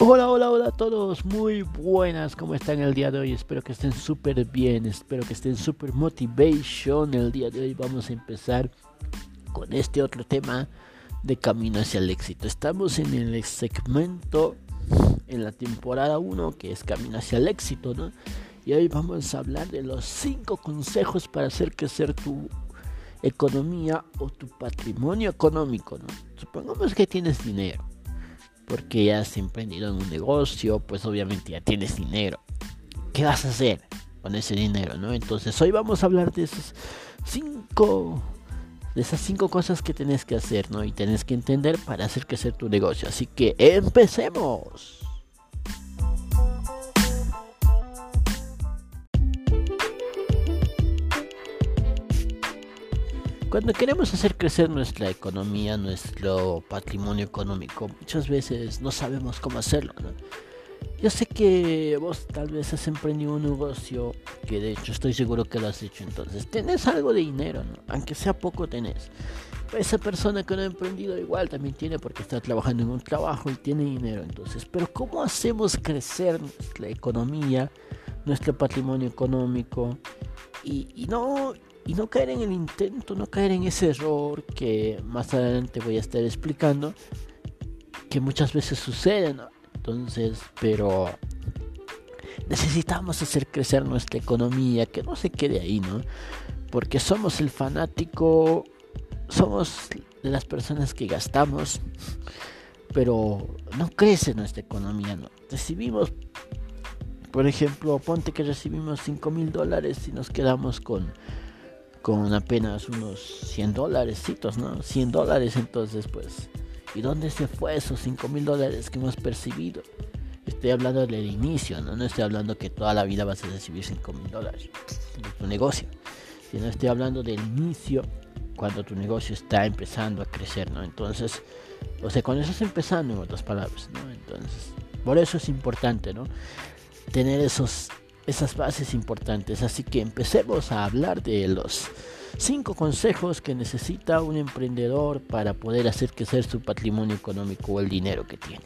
Hola, hola, hola a todos, muy buenas, ¿cómo están el día de hoy? Espero que estén súper bien, espero que estén súper motivation. El día de hoy vamos a empezar con este otro tema de camino hacia el éxito. Estamos en el segmento, en la temporada 1, que es camino hacia el éxito, ¿no? Y hoy vamos a hablar de los 5 consejos para hacer crecer tu economía o tu patrimonio económico, ¿no? Supongamos que tienes dinero porque ya has emprendido en un negocio, pues obviamente ya tienes dinero. ¿Qué vas a hacer con ese dinero, no? Entonces hoy vamos a hablar de esos cinco, de esas cinco cosas que tienes que hacer, ¿no? Y tienes que entender para hacer crecer tu negocio. Así que empecemos. Cuando queremos hacer crecer nuestra economía, nuestro patrimonio económico, muchas veces no sabemos cómo hacerlo. Yo sé que vos tal vez has emprendido un negocio, que de hecho estoy seguro que lo has hecho, entonces tenés algo de dinero, ¿no? aunque sea poco tenés. Esa persona que no ha emprendido igual también tiene porque está trabajando en un trabajo y tiene dinero, entonces, pero ¿cómo hacemos crecer nuestra economía, nuestro patrimonio económico? Y, y no y no caer en el intento, no caer en ese error que más adelante voy a estar explicando, que muchas veces sucede, Entonces, pero necesitamos hacer crecer nuestra economía, que no se quede ahí, ¿no? Porque somos el fanático, somos las personas que gastamos, pero no crece nuestra economía, ¿no? Recibimos, por ejemplo, ponte que recibimos 5 mil dólares y nos quedamos con con apenas unos 100 dólares, ¿no? 100 dólares entonces pues, ¿y dónde se fue esos 5 mil dólares que hemos percibido? Estoy hablando del inicio, ¿no? No estoy hablando que toda la vida vas a recibir 5 mil dólares de tu negocio, sino estoy hablando del inicio cuando tu negocio está empezando a crecer, ¿no? Entonces, o sea, cuando estás empezando en otras palabras, ¿no? Entonces, por eso es importante, ¿no? Tener esos esas bases importantes. Así que empecemos a hablar de los cinco consejos que necesita un emprendedor para poder hacer crecer su patrimonio económico o el dinero que tiene.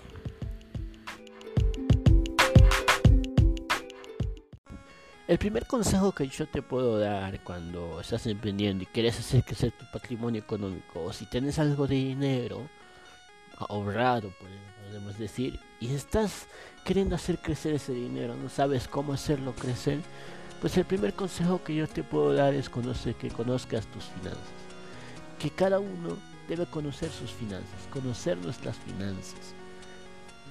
El primer consejo que yo te puedo dar cuando estás emprendiendo y quieres hacer crecer tu patrimonio económico o si tienes algo de dinero ahorrado, podemos decir, y estás queriendo hacer crecer ese dinero, no sabes cómo hacerlo crecer, pues el primer consejo que yo te puedo dar es que conozcas tus finanzas. Que cada uno debe conocer sus finanzas, conocer nuestras finanzas.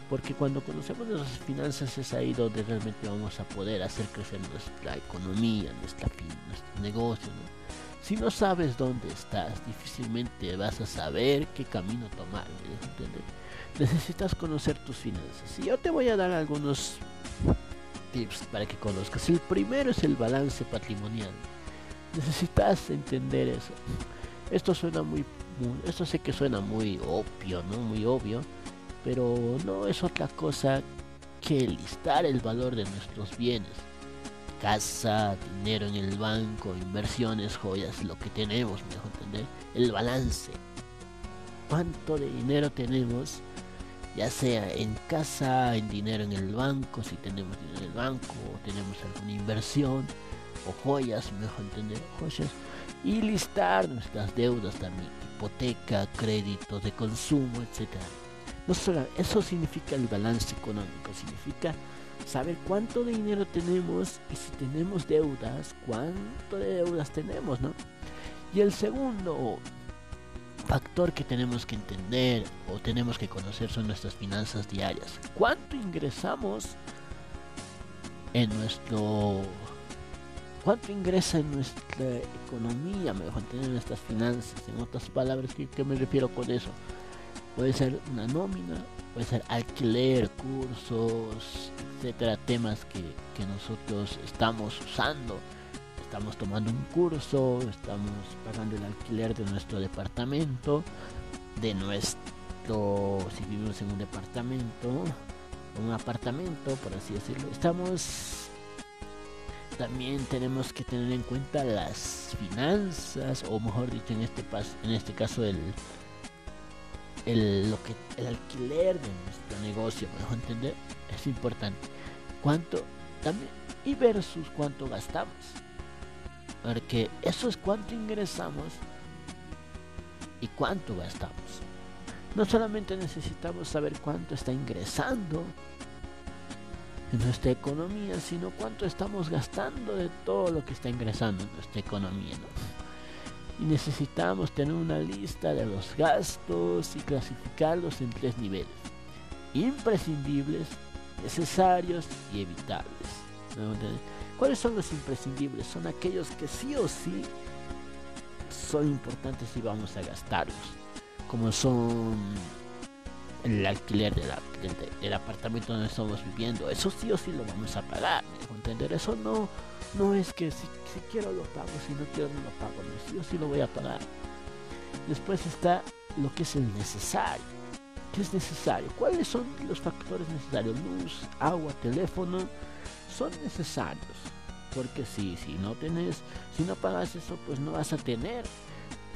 Porque cuando conocemos nuestras finanzas es ahí donde realmente vamos a poder hacer crecer nuestra economía, nuestra, nuestro negocio. Si no sabes dónde estás, difícilmente vas a saber qué camino tomar. ¿entendés? necesitas conocer tus finanzas. Y yo te voy a dar algunos tips para que conozcas. El primero es el balance patrimonial. Necesitas entender eso. Esto suena muy, esto sé que suena muy obvio, ¿no? Muy obvio, pero no es otra cosa que listar el valor de nuestros bienes. Casa, dinero en el banco, inversiones, joyas, lo que tenemos, mejor entender. El balance. ¿Cuánto de dinero tenemos? ya sea en casa, en dinero en el banco, si tenemos dinero en el banco, o tenemos alguna inversión, o joyas, mejor entender, joyas, y listar nuestras deudas también, hipoteca, créditos de consumo, etc. No solo, eso significa el balance económico, significa saber cuánto dinero tenemos y si tenemos deudas, cuánto de deudas tenemos, ¿no? Y el segundo factor que tenemos que entender o tenemos que conocer son nuestras finanzas diarias. ¿Cuánto ingresamos en nuestro... ¿Cuánto ingresa en nuestra economía? Mejor tener nuestras finanzas. En otras palabras, ¿qué, ¿qué me refiero con eso? Puede ser una nómina, puede ser alquiler, cursos, etcétera, temas que, que nosotros estamos usando. Estamos tomando un curso, estamos pagando el alquiler de nuestro departamento, de nuestro, si vivimos en un departamento, un apartamento, por así decirlo, estamos, también tenemos que tener en cuenta las finanzas, o mejor dicho, en este, en este caso el, el, lo que, el alquiler de nuestro negocio, ¿me entender? Es importante. ¿Cuánto? También, y versus cuánto gastamos. Porque eso es cuánto ingresamos y cuánto gastamos. No solamente necesitamos saber cuánto está ingresando en nuestra economía, sino cuánto estamos gastando de todo lo que está ingresando en nuestra economía. Y necesitamos tener una lista de los gastos y clasificarlos en tres niveles. Imprescindibles, necesarios y evitables. ¿Cuáles son los imprescindibles? Son aquellos que sí o sí son importantes y vamos a gastarlos. Como son el alquiler del, apartamento donde estamos viviendo. Eso sí o sí lo vamos a pagar. entender? Eso no, no es que si, quiero lo pago, si no quiero no lo pago. No, sí o sí lo voy a pagar. Después está lo que es el necesario. ¿Qué es necesario? ¿Cuáles son los factores necesarios? Luz, agua, teléfono. Son necesarios. Porque si, si no tenés, si no pagas eso, pues no vas a tener.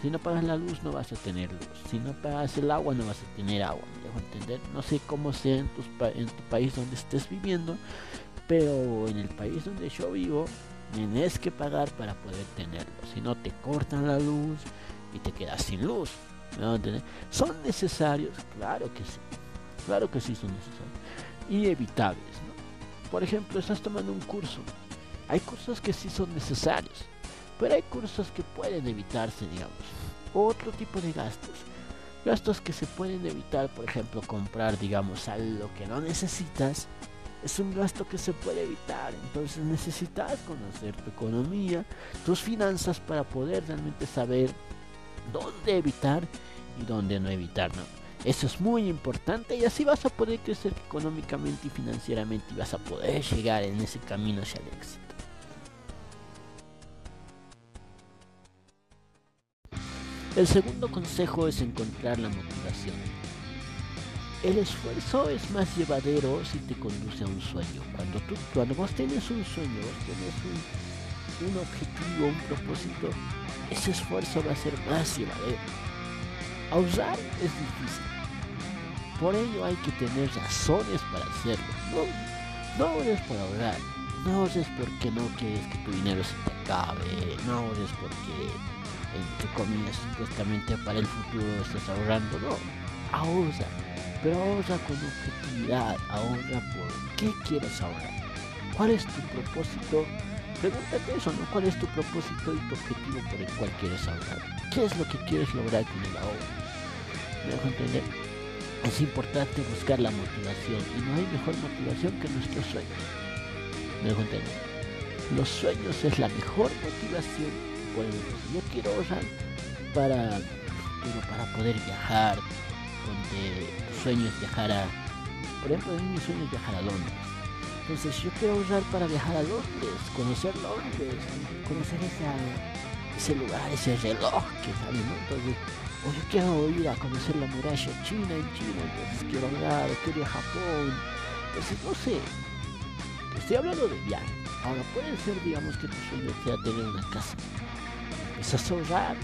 Si no pagas la luz, no vas a tener luz. Si no pagas el agua, no vas a tener agua. ¿Me dejo entender? No sé cómo sea en, en tu país donde estés viviendo, pero en el país donde yo vivo, tienes que pagar para poder tenerlo. Si no, te cortan la luz y te quedas sin luz. ¿Son necesarios? Claro que sí. Claro que sí son necesarios. Y evitables. Por ejemplo, estás tomando un curso. Hay cursos que sí son necesarios pero hay cursos que pueden evitarse, digamos. Otro tipo de gastos. Gastos que se pueden evitar, por ejemplo, comprar, digamos, algo que no necesitas. Es un gasto que se puede evitar. Entonces necesitas conocer tu economía, tus finanzas para poder realmente saber dónde evitar y dónde no evitar. Eso es muy importante y así vas a poder crecer económicamente y financieramente y vas a poder llegar en ese camino hacia el éxito. El segundo consejo es encontrar la motivación. El esfuerzo es más llevadero si te conduce a un sueño. Cuando, tú, cuando vos tienes un sueño, tienes un, objetivo, un propósito, ese esfuerzo va a ser más llevadero. Ahorrar es difícil. Por ello hay que tener razones para hacerlo. No, no ahorres por ahorrar. No ahorres porque no quieres que tu dinero se te acabe. No ahorres porque entre comillas, supuestamente para el futuro estás ahorrando, no, ahorra, pero ahorra con objetividad, ahorra por qué quieres ahorrar, cuál es tu propósito, pregúntate eso, ¿no? ¿Cuál es tu propósito y tu objetivo por el cual quieres ahorrar? ¿Qué es lo que quieres lograr con el ahorro? ¿Me dejo entender? Es importante buscar la motivación y no hay mejor motivación que nuestros sueños. ¿Me dejo entender? Los sueños es la mejor motivación yo quiero ahorrar para, para poder viajar, donde tu sueño es viajar a, por ejemplo, mi sueño es viajar a Londres. Entonces yo quiero ahorrar para viajar a Londres, conocer Londres, conocer ese lugar, ese reloj que sale, ¿no? Entonces, o yo quiero ir a conocer la muralla china en China, entonces quiero ahorrar, quiero ir a Japón. Entonces, no sé, estoy hablando de viaje. Ahora puede ser, digamos, que tu sueño sea tener una casa empiezas a ahorrar.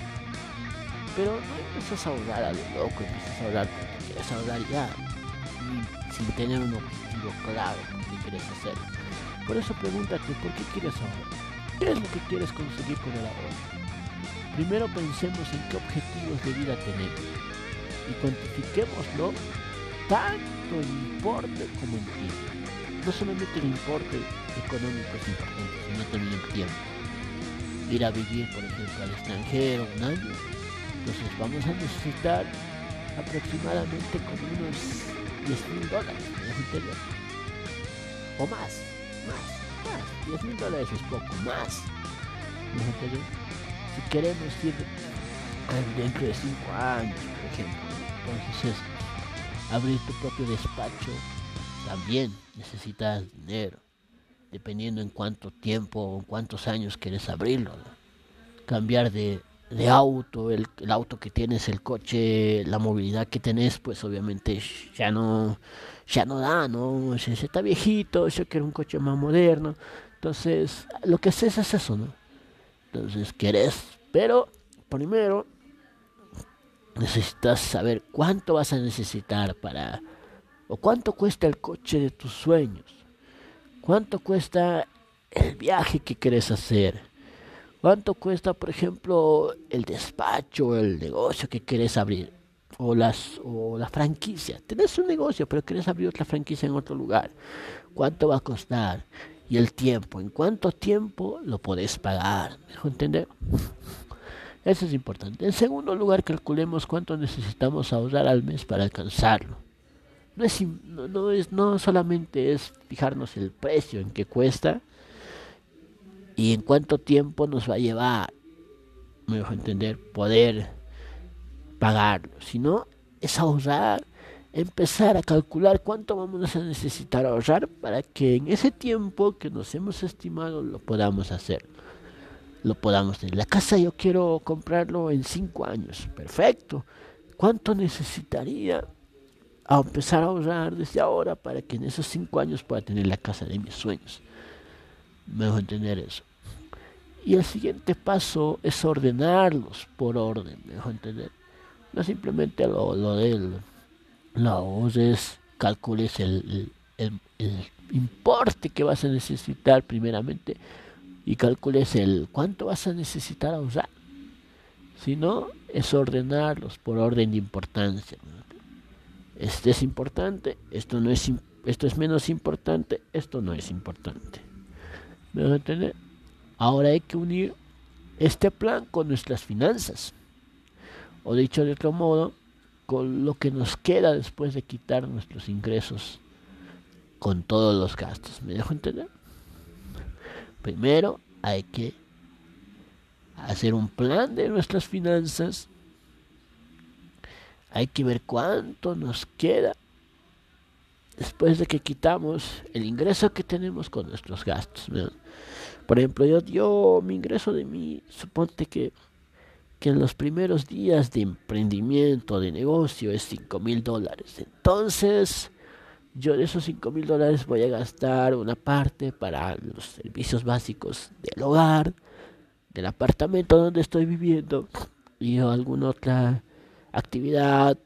Pero no empiezas a ahorrar a lo loco, empiezas a ahorrar porque quieres ahorrar ya, sin tener un objetivo claro que quieres hacer. Por eso pregúntate, ¿por qué quieres ahorrar? ¿Qué es lo que quieres conseguir con el ahorro? Primero pensemos en qué objetivos de vida tenemos y cuantifiquémoslo tanto en importe como en tiempo. No solamente el importe económico es importante, sino también el tiempo ir a vivir, por ejemplo, al extranjero un año, entonces vamos a necesitar aproximadamente como unos 10 mil dólares en interior. O más, más, más. 10 mil dólares es poco, más. Si queremos ir dentro de 5 años, por ejemplo, entonces es abrir tu propio despacho, también necesitas dinero dependiendo en cuánto tiempo o cuántos años quieres abrirlo. Cambiar de, auto, el, auto que tienes, el coche, la movilidad que tenés, pues obviamente ya no, ya no da, ¿no? Se, está viejito, yo quiero un coche más moderno. Entonces, lo que haces es eso, ¿no? Entonces, querés, pero primero necesitas saber cuánto vas a necesitar para o cuánto cuesta el coche de tus sueños, cuánto cuesta el viaje que quieres hacer, cuánto cuesta, por ejemplo, el despacho, el negocio que quieres abrir o las o la franquicia. Tienes un negocio, pero quieres abrir otra franquicia en otro lugar. ¿Cuánto va a costar? Y el tiempo, ¿en cuánto tiempo lo podés pagar? ¿Me entender? Eso es importante. En segundo lugar, calculemos cuánto necesitamos ahorrar al mes para alcanzarlo. No es, no, es, no solamente es fijarnos el precio en que cuesta y en cuánto tiempo nos va a llevar, me dejo entender, poder pagarlo, sino es ahorrar, empezar a calcular cuánto vamos a necesitar ahorrar para que en ese tiempo que nos hemos estimado lo podamos hacer lo podamos tener. La casa yo quiero comprarlo en cinco años. Perfecto. ¿Cuánto necesitaría a empezar a ahorrar desde ahora para que en esos cinco años pueda tener la casa de mis sueños? Mejor entender eso. Y el siguiente paso es ordenarlos por orden, mejor entender. No simplemente lo, lo de no, es calcules el, el, el importe que vas a necesitar primeramente y calcules el cuánto vas a necesitar usar. Si no, es ordenarlos por orden de importancia. Este es importante, esto no es esto es menos importante, esto no es importante. ¿Me a entender? Ahora hay que unir este plan con nuestras finanzas. O dicho de otro modo, con lo que nos queda después de quitar nuestros ingresos con todos los gastos. ¿Me dejo entender? Primero hay que hacer un plan de nuestras finanzas. Hay que ver cuánto nos queda después de que quitamos el ingreso que tenemos con nuestros gastos. Por ejemplo, yo, yo mi ingreso de mí, suponte que, que en los primeros días de emprendimiento, de negocio, es 5 mil dólares. Entonces, yo de esos 5 mil dólares voy a gastar una parte para los servicios básicos del hogar, del apartamento donde estoy viviendo y alguna otra actividad.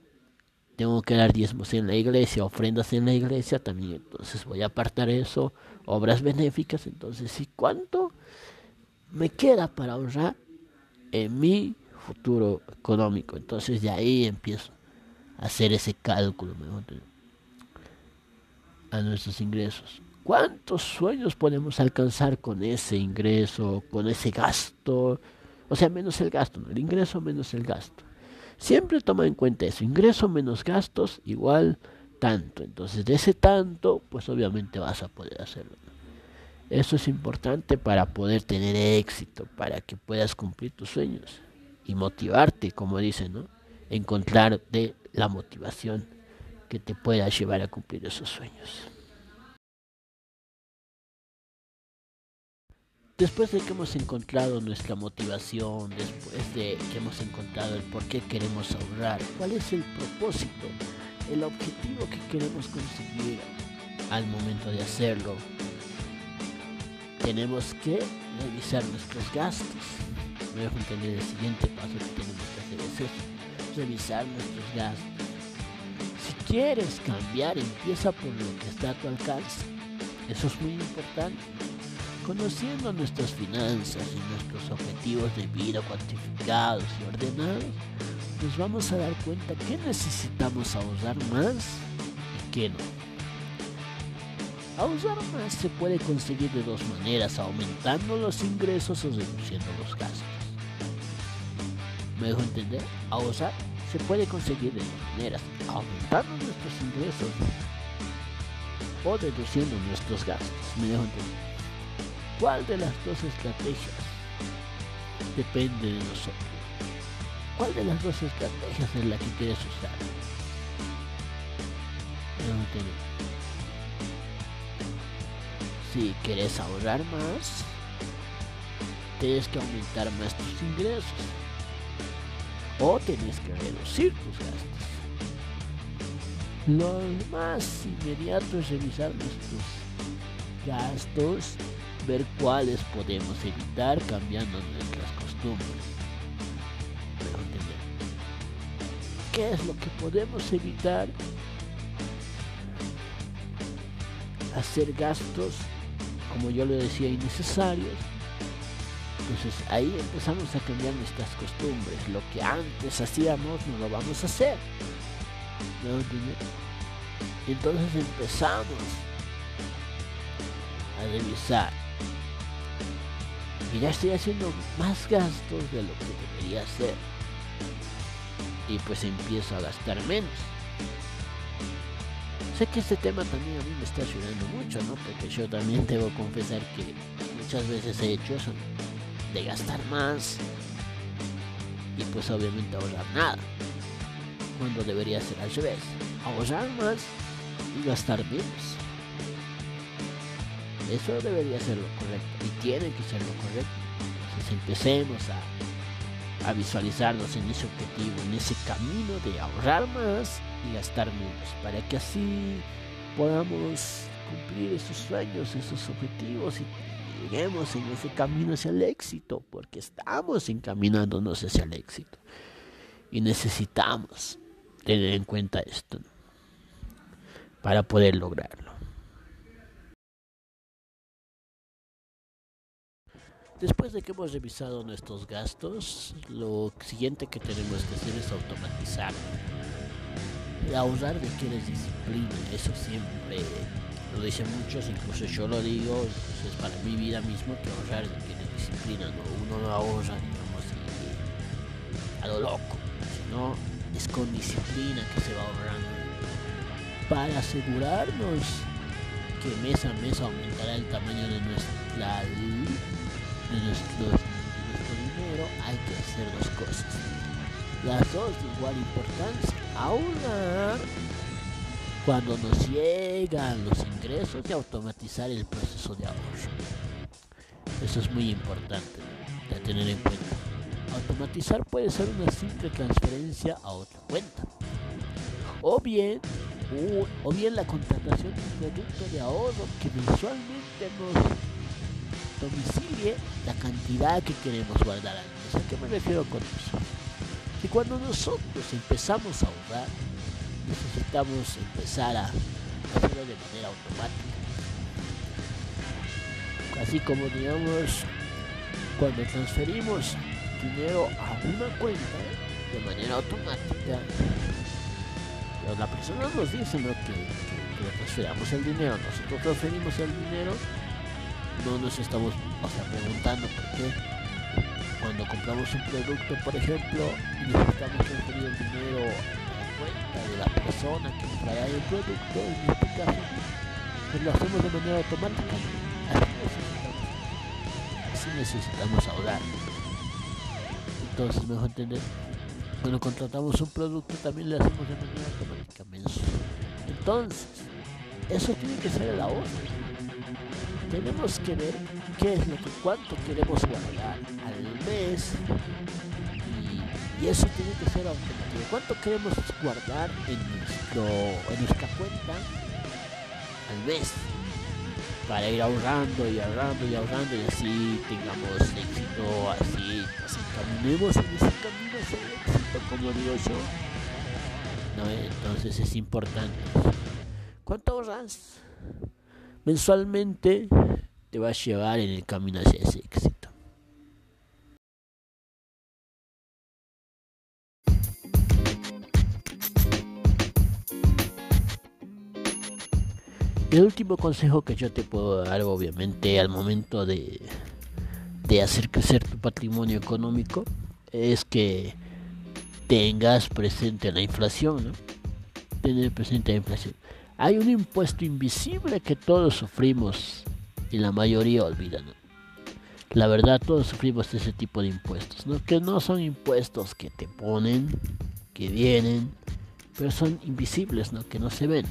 Tengo que dar diezmos en la iglesia, ofrendas en la iglesia también. Entonces voy a apartar eso, obras benéficas. Entonces, ¿y cuánto me queda para ahorrar en mi futuro económico? Entonces de ahí empiezo a hacer ese cálculo. ¿me a nuestros ingresos. ¿Cuántos sueños podemos alcanzar con ese ingreso, con ese gasto? O sea, menos el gasto, el ingreso menos el gasto. Siempre toma en cuenta eso, ingreso menos gastos igual tanto. Entonces, de ese tanto, pues obviamente vas a poder hacerlo. Eso es importante para poder tener éxito, para que puedas cumplir tus sueños y motivarte, como dicen, ¿no? Encontrar de la motivación que te pueda llevar a cumplir esos sueños. Después de que hemos encontrado nuestra motivación, después de que hemos encontrado el por qué queremos ahorrar, cuál es el propósito, el objetivo que queremos conseguir al momento de hacerlo, tenemos que revisar nuestros gastos. Voy a entender el siguiente paso que tenemos que hacer es revisar nuestros gastos quieres cambiar, empieza por lo que está a tu alcance. Eso es muy importante. Conociendo nuestras finanzas y nuestros objetivos de vida cuantificados y ordenados, nos vamos a dar cuenta que necesitamos ahorrar más y que no. Ahorrar más se puede conseguir de dos maneras, aumentando los ingresos o reduciendo los gastos. ¿Me dejo entender? Ahorrar se puede conseguir de dos maneras, aumentando nuestros ingresos o reduciendo nuestros gastos. ¿Me dejo entender? ¿Cuál de las dos estrategias depende de nosotros? ¿Cuál de las dos estrategias es la que quieres usar? Si quieres ahorrar más, tienes que aumentar más tus ingresos o tienes que reducir tus gastos. Lo más inmediato es revisar nuestros gastos, ver cuáles podemos evitar cambiando nuestras costumbres. qué es lo que podemos evitar hacer gastos, como yo le decía, innecesarios. Entonces ahí empezamos a cambiar nuestras costumbres. Lo que antes hacíamos no lo vamos a hacer. Entonces empezamos a revisar. Y ya estoy haciendo más gastos de lo que debería hacer. Y pues empiezo a gastar menos. Sé que este tema también a mí me está ayudando mucho, ¿no? Porque yo también debo confesar que muchas veces he hecho eso, de gastar más y pues obviamente ahorrar nada. Cuando debería ser al revés, ahorrar más y gastar menos. Eso debería ser lo correcto y tiene que ser lo correcto. Entonces empecemos a, a visualizarnos en ese objetivo, en ese camino de ahorrar más y gastar menos, para que así podamos cumplir esos sueños, esos objetivos y lleguemos en ese camino hacia el éxito, porque estamos encaminándonos hacia el éxito. Y necesitamos tener en cuenta esto para poder lograrlo. Después de que hemos revisado nuestros gastos, lo siguiente que tenemos que hacer es automatizar. Ahorrar requiere disciplina, eso siempre lo dicen muchos, incluso yo lo digo, es para mi vida mismo que ahorrar requiere disciplina, ¿no? uno no ahorra, digamos, a lo loco, sino es con disciplina que se va ahorrando para asegurarnos que mes a mes aumentará el tamaño de nuestra nuestro, dinero, hay que hacer dos cosas. Las dos de igual importancia. Ahorrar cuando nos llegan los ingresos y automatizar el proceso de ahorro. Eso es muy importante de tener en cuenta. Automatizar puede ser una simple transferencia a otra cuenta. O bien o, bien la contratación de un producto de ahorro que mensualmente nos domicilie la cantidad que queremos guardar al mes. ¿A qué me refiero con eso? Que cuando nosotros empezamos a ahorrar, necesitamos empezar a hacerlo de manera automática. Así como digamos, cuando transferimos dinero a una cuenta de manera automática, la persona nos dice ¿no? que, que, transferamos el dinero, nosotros transferimos el dinero, no nos estamos preguntando por qué. Cuando compramos un producto, por ejemplo, y necesitamos transferir el dinero a la cuenta de la persona que trae el producto, en este caso, pues lo hacemos de manera automática. Así necesitamos, así necesitamos ahorrar. Entonces, mejor entender cuando contratamos un producto también le hacemos de manera automática Entonces, eso tiene que ser el ahorro. Tenemos que ver qué es lo que cuánto queremos guardar al mes y, eso tiene que ser automático. ¿Cuánto queremos guardar en nuestro en nuestra cuenta al mes? para ir ahorrando y ahorrando y ahorrando y así tengamos éxito, así nos encaminemos en ese camino hacia éxito, como digo yo. Entonces es importante. ¿Cuánto ahorras? Mensualmente te va a llevar en el camino hacia ese éxito. El último consejo que yo te puedo dar, obviamente, al momento de, de hacer crecer tu patrimonio económico, es que tengas presente la inflación. Tener presente la inflación. Hay un impuesto invisible que todos sufrimos y la mayoría olvidan. La verdad, todos sufrimos ese tipo de impuestos, ¿no? Que no son impuestos que te ponen, que vienen, pero son invisibles, ¿no? Que no se ven.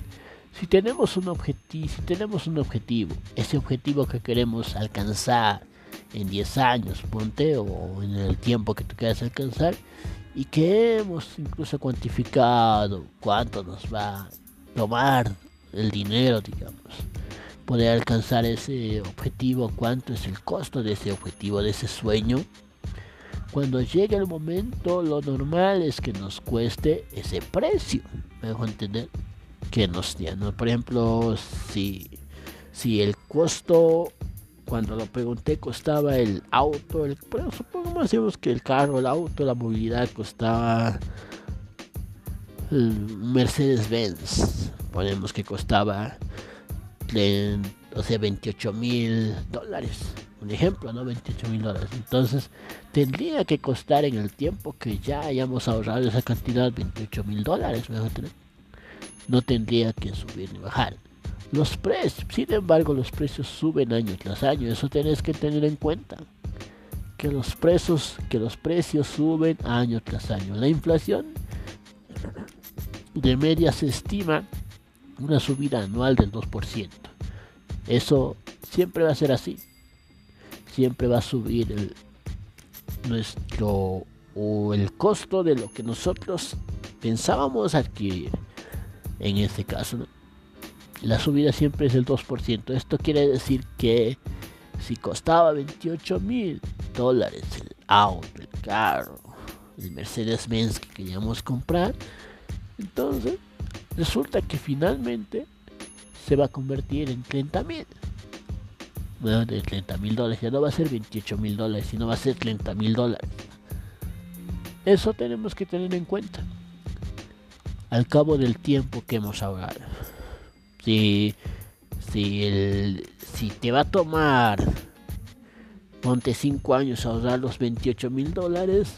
Si tenemos un objetivo, si tenemos un objetivo, ese objetivo que queremos alcanzar en 10 años, ponte, o en el tiempo que tú quieras alcanzar, y que hemos incluso cuantificado cuánto nos va tomar el dinero, digamos, poder alcanzar ese objetivo, cuánto es el costo de ese objetivo, de ese sueño, cuando llegue el momento, lo normal es que nos cueste ese precio. ¿Me dejo entender? Que nos ¿no? Por ejemplo, si, si el costo, cuando lo pregunté, costaba el auto, el, pero supongamos que el carro, el auto, la movilidad costaba Mercedes-Benz. Ponemos que costaba, o sea, 28 mil dólares un ejemplo, ¿no? 28 mil dólares. Entonces, tendría que costar en el tiempo que ya hayamos ahorrado esa cantidad, 28 mil dólares, No tendría que subir ni bajar. Los precios, sin embargo, los precios suben año tras año. Eso tenés que tener en cuenta. Que los precios, que los precios suben año tras año. La inflación de media se estima una subida anual del 2%. Eso siempre va a ser así siempre va a subir el, nuestro o el costo de lo que nosotros pensábamos adquirir. En este caso, la subida siempre es el 2%. Esto quiere decir que si costaba 28 mil dólares el auto, el carro, el Mercedes-Benz que queríamos comprar, entonces resulta que finalmente se va a convertir en 30 mil de 30 mil dólares. Ya no va a ser 28 mil dólares, sino va a ser 30 mil dólares. Eso tenemos que tener en cuenta. Al cabo del tiempo que hemos ahorrado. Si, si, el, si te va a tomar, ponte 5 años ahorrar los 28 mil dólares,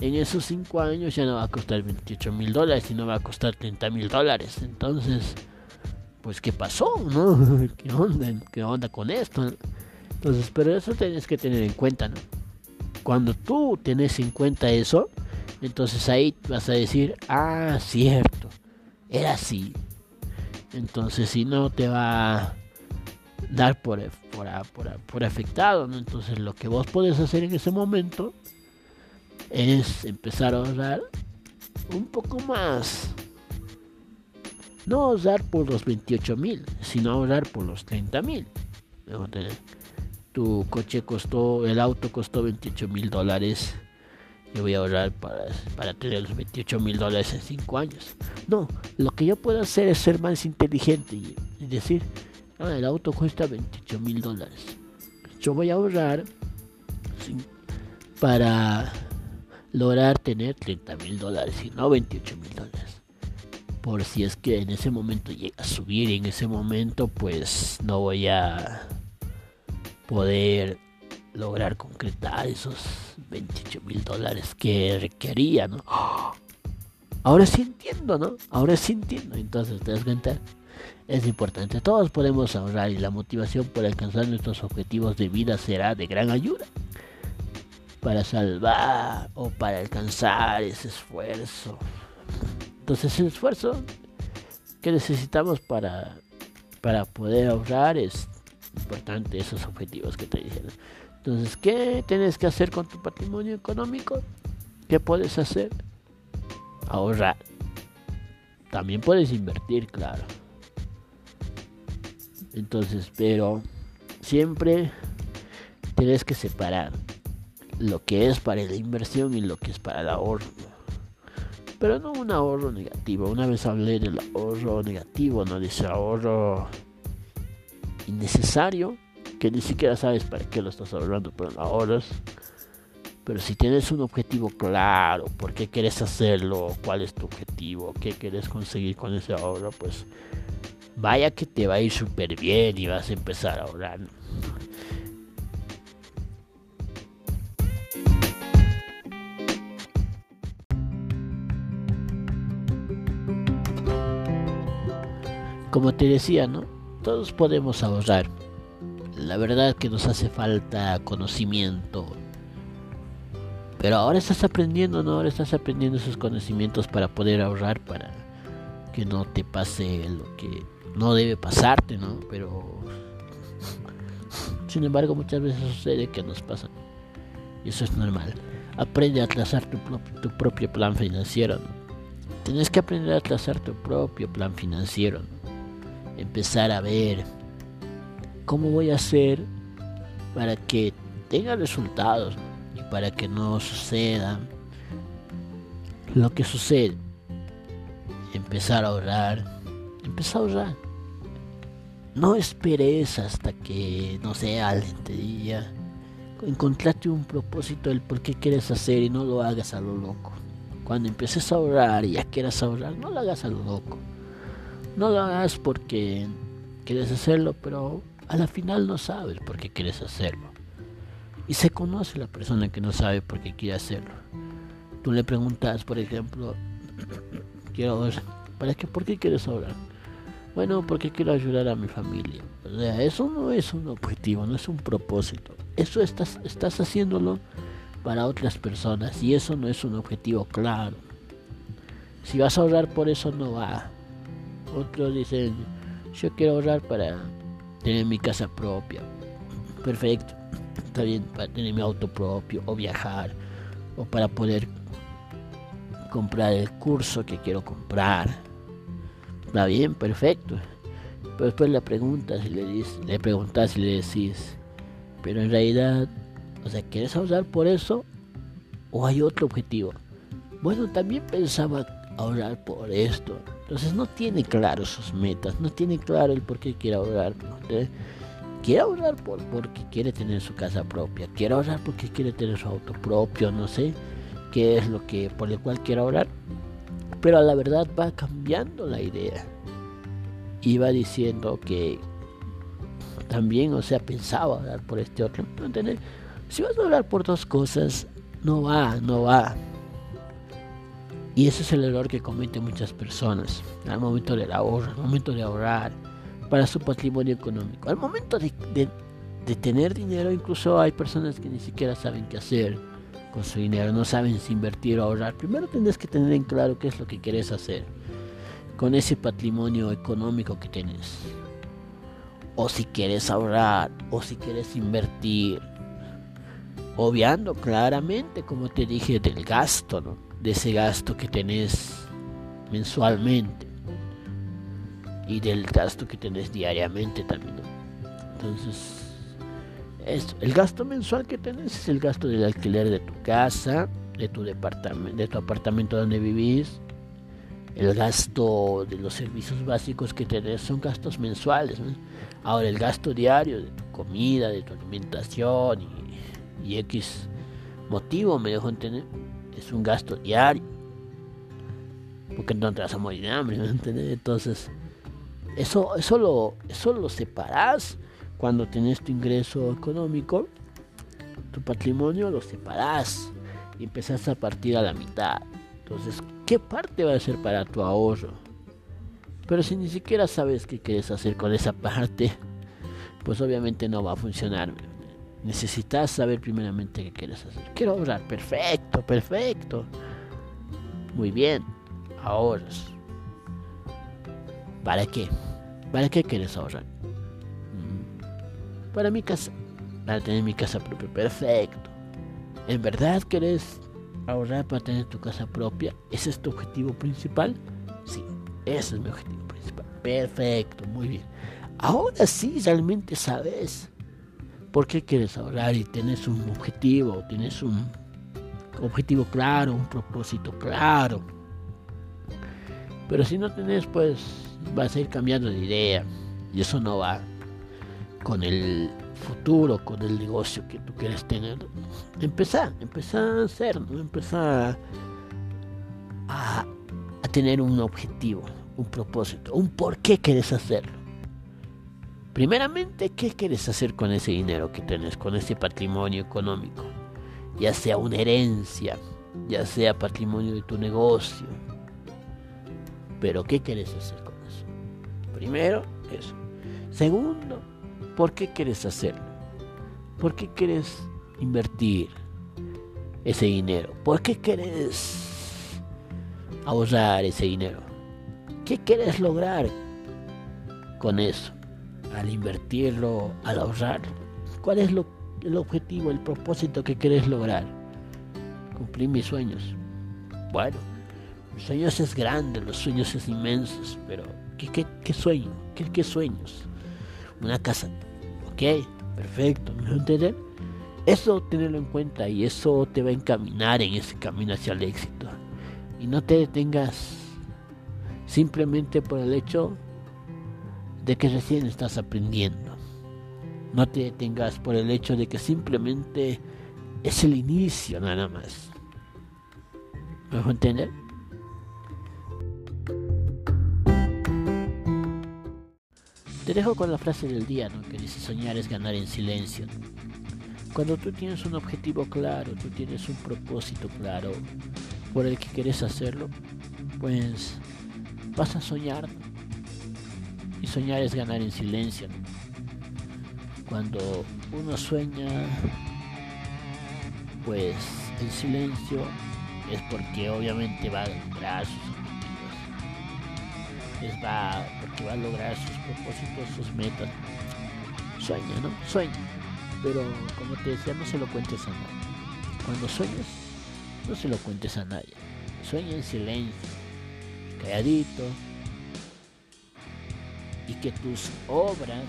en esos 5 años ya no va a costar 28 mil dólares, sino va a costar 30 mil dólares. Entonces, pues qué pasó, ¿no? ¿Qué onda? ¿Qué onda con esto? Entonces, pero eso tienes que tener en cuenta, ¿no? Cuando tú tienes en cuenta eso, entonces ahí vas a decir, ah, cierto, era así. Entonces, si no te va a dar por, por, por, por afectado, ¿no? Entonces, lo que vos puedes hacer en ese momento es empezar a ahorrar un poco más no ahorrar por los 28 mil, sino ahorrar por los 30 mil. Tu coche costó, el auto costó 28 mil dólares. Yo voy a ahorrar para, para tener los 28 mil dólares en 5 años. No, lo que yo puedo hacer es ser más inteligente y, decir, ah, el auto cuesta 28 mil dólares. Yo voy a ahorrar para lograr tener 30 mil dólares y no 28 mil dólares por si es que en ese momento llega a subir y en ese momento pues no voy a poder lograr concretar esos 28 mil dólares que requería, ¿no? Ahora sí entiendo, ¿no? Ahora sí entiendo. Entonces, ¿te das cuenta? Es importante. Todos podemos ahorrar y la motivación por alcanzar nuestros objetivos de vida será de gran ayuda para salvar o para alcanzar ese esfuerzo entonces el esfuerzo que necesitamos para, para poder ahorrar es importante esos objetivos que te dijeron. Entonces, ¿qué tienes que hacer con tu patrimonio económico? ¿Qué puedes hacer? Ahorrar. También puedes invertir, claro. Entonces, pero siempre tienes que separar lo que es para la inversión y lo que es para el ahorro pero no un ahorro negativo. Una vez hablé del ahorro negativo, no de ese ahorro innecesario, que ni siquiera sabes para qué lo estás ahorrando, pero lo ahorras. Pero si tienes un objetivo claro, por qué quieres hacerlo, cuál es tu objetivo, qué quieres conseguir con ese ahorro, pues vaya que te va a ir súper bien y vas a empezar a ahorrar. Como te decía, ¿no? Todos podemos ahorrar. La verdad que nos hace falta conocimiento. Pero ahora estás aprendiendo, ¿no? Ahora estás aprendiendo esos conocimientos para poder ahorrar, para que no te pase lo que no debe pasarte, ¿no? Pero... Sin embargo, muchas veces sucede que nos pasa. Y eso es normal. Aprende a trazar tu, propio plan financiero. Tienes que aprender a trazar tu propio plan financiero. Empezar a ver cómo voy a hacer para que tenga resultados y para que no suceda lo que sucede. Empezar a ahorrar, empezar a ahorrar. No esperes hasta que, no sé, alguien te diga, encontrate un propósito del por qué quieres hacer y no lo hagas a lo loco. Cuando empieces a ahorrar y ya quieras ahorrar, no lo hagas a lo loco. No lo hagas porque quieres hacerlo, pero a la final no sabes por qué quieres hacerlo. Y se conoce la persona que no sabe por qué quiere hacerlo. Tú le preguntas, por ejemplo, quiero ¿para qué, ¿por qué quieres ahorrar? Bueno, porque quiero ayudar a mi familia. O sea, eso no es un objetivo, no es un propósito. Eso estás, estás haciéndolo para otras personas y eso no es un objetivo claro. Si vas a ahorrar por eso no va. Otros dicen, yo quiero ahorrar para tener mi casa propia. Perfecto. Está bien, para tener mi auto propio o viajar o para poder comprar el curso que quiero comprar. Está bien, perfecto. Pero después le preguntas y le, dices, le preguntas y le decís, pero en realidad, o sea, ¿quieres ahorrar por eso? ¿O hay otro objetivo? Bueno, también pensaba ahorrar por esto. Entonces no tiene claro sus metas, no tiene claro el por qué quiere ahorrar. Quiere ahorrar por, porque quiere tener su casa propia, quiere ahorrar porque quiere tener su auto propio, no sé qué es lo que por el cual quiere ahorrar. Pero la verdad va cambiando la idea. Y va diciendo que también, o sea, pensaba ahorrar por este otro. Si vas a hablar por dos cosas, no va, no va. Y ese es el error que cometen muchas personas al momento del ahorro, al momento de ahorrar para su patrimonio económico. Al momento de, tener dinero, incluso hay personas que ni siquiera saben qué hacer con su dinero, no saben si invertir o ahorrar. Primero tienes que tener en claro qué es lo que quieres hacer con ese patrimonio económico que tienes. O si quieres ahorrar, o si quieres invertir. Obviando claramente, como te dije, del gasto, ¿no? De ese gasto que tenés mensualmente y del gasto que tenés diariamente también. Entonces, el gasto mensual que tenés es el gasto del alquiler de tu casa, de tu departamento, de tu apartamento donde vivís. El gasto de los servicios básicos que tenés son gastos mensuales. Ahora el gasto diario de tu comida, de tu alimentación y, y X motivo me dejo entender es un gasto diario. Porque no te vas a morir de hambre, Entonces, eso, eso, lo, eso lo separás cuando tenés tu ingreso económico, tu patrimonio lo separás y empezás a partir a la mitad. Entonces, ¿qué parte va a ser para tu ahorro? Pero si ni siquiera sabes qué quieres hacer con esa parte, pues obviamente no va a funcionar necesitas saber primeramente qué quieres hacer. Quiero ahorrar, perfecto, perfecto. Muy bien, ahorras. ¿Para qué? ¿Para qué quieres ahorrar? Mm, para mi casa, para tener mi casa propia, perfecto. ¿En verdad quieres ahorrar para tener tu casa propia? ¿Ese es tu objetivo principal? Sí, ese es mi objetivo principal. Perfecto, muy bien. Ahora sí realmente sabes por qué quieres ahorrar y tienes un objetivo, tienes un objetivo claro, un propósito claro. Pero si no tenés, pues vas a ir cambiando de idea y eso no va con el futuro, con el negocio que tú quieres tener. Empezar, empezar a hacer, ¿no? empezar a, a tener un objetivo, un propósito, un por qué quieres hacerlo. Primeramente, ¿qué quieres hacer con ese dinero que tienes, con ese patrimonio económico? Ya sea una herencia, ya sea patrimonio de tu negocio. Pero ¿qué quieres hacer con eso? Primero, eso. Segundo, ¿por qué quieres hacerlo? ¿Por qué quieres invertir ese dinero? ¿Por qué quieres ahorrar ese dinero? ¿Qué quieres lograr con eso? Al invertirlo, al ahorrar? ¿Cuál es lo, el objetivo, el propósito que quieres lograr? Cumplir mis sueños. Bueno, mis sueños es grande, los sueños es inmensos, pero ¿qué, qué, sueño? ¿Qué, ¿Qué sueños? Una casa. Ok, perfecto, ¿me entender? Eso tenerlo en cuenta y eso te va a encaminar en ese camino hacia el éxito. Y no te detengas simplemente por el hecho de que recién estás aprendiendo. No te detengas por el hecho de que simplemente es el inicio nada más. ¿Me a entender? Te dejo con la frase del día, ¿no? Que dice soñar es ganar en silencio. Cuando tú tienes un objetivo claro, tú tienes un propósito claro por el que quieres hacerlo, pues vas a soñar. Y soñar es ganar en silencio. Cuando uno sueña, pues en silencio es porque obviamente va a lograr sus objetivos. Es va, porque va a lograr sus propósitos, sus metas. Sueña, ¿no? Sueña. Pero como te decía, no se lo cuentes a nadie. Cuando sueñes, no se lo cuentes a nadie. Sueña en silencio, calladito. Que tus obras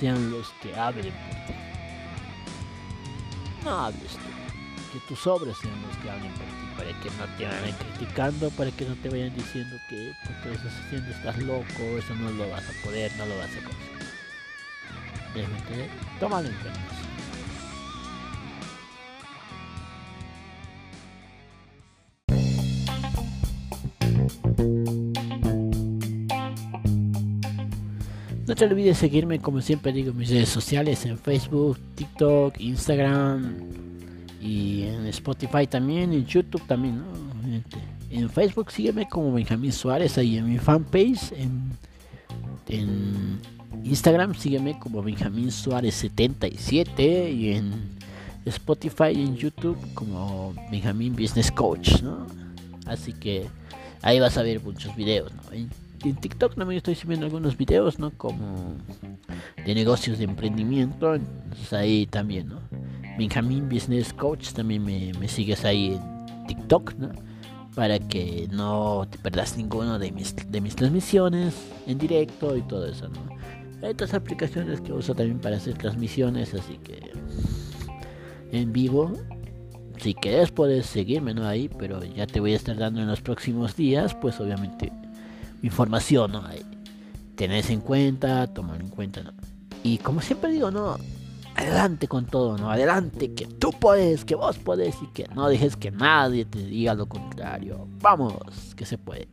sean los que hablen por ti. No hables tú. Que tus obras sean los que hablen por ti. Para que no te vayan criticando, para que no te vayan diciendo que porque estás haciendo estás loco, eso no lo vas a poder, no lo vas a conseguir. Déjame tómalo en cuenta. No te olvides seguirme, como siempre digo, en mis redes sociales, en Facebook, TikTok, Instagram y en Spotify también, en YouTube también. En Facebook sígueme como Benjamín Suárez, ahí en mi fanpage, en, Instagram sígueme como Benjamín Suárez 77 y en Spotify y en YouTube como Benjamín Business Coach, ¿no? Así que ahí vas a ver muchos videos, ¿no? En TikTok también estoy subiendo algunos videos, ¿no? Como de negocios de emprendimiento. Ahí también, ¿no? Benjamin Business Coach también me, me sigues ahí en TikTok, ¿no? Para que no te perdas ninguno de mis, de mis transmisiones en directo y todo eso, ¿no? Hay otras aplicaciones que uso también para hacer transmisiones, así que en vivo. Si quieres puedes seguirme, ¿no? Ahí, pero ya te voy a estar dando en los próximos días, pues obviamente información, ¿no? Tenés en cuenta, tomar en cuenta, ¿no? Y como siempre digo, ¿no? Adelante con todo, ¿no? Adelante, que tú puedes, que vos podés y que no dejes que nadie te diga lo contrario. Vamos, que se puede.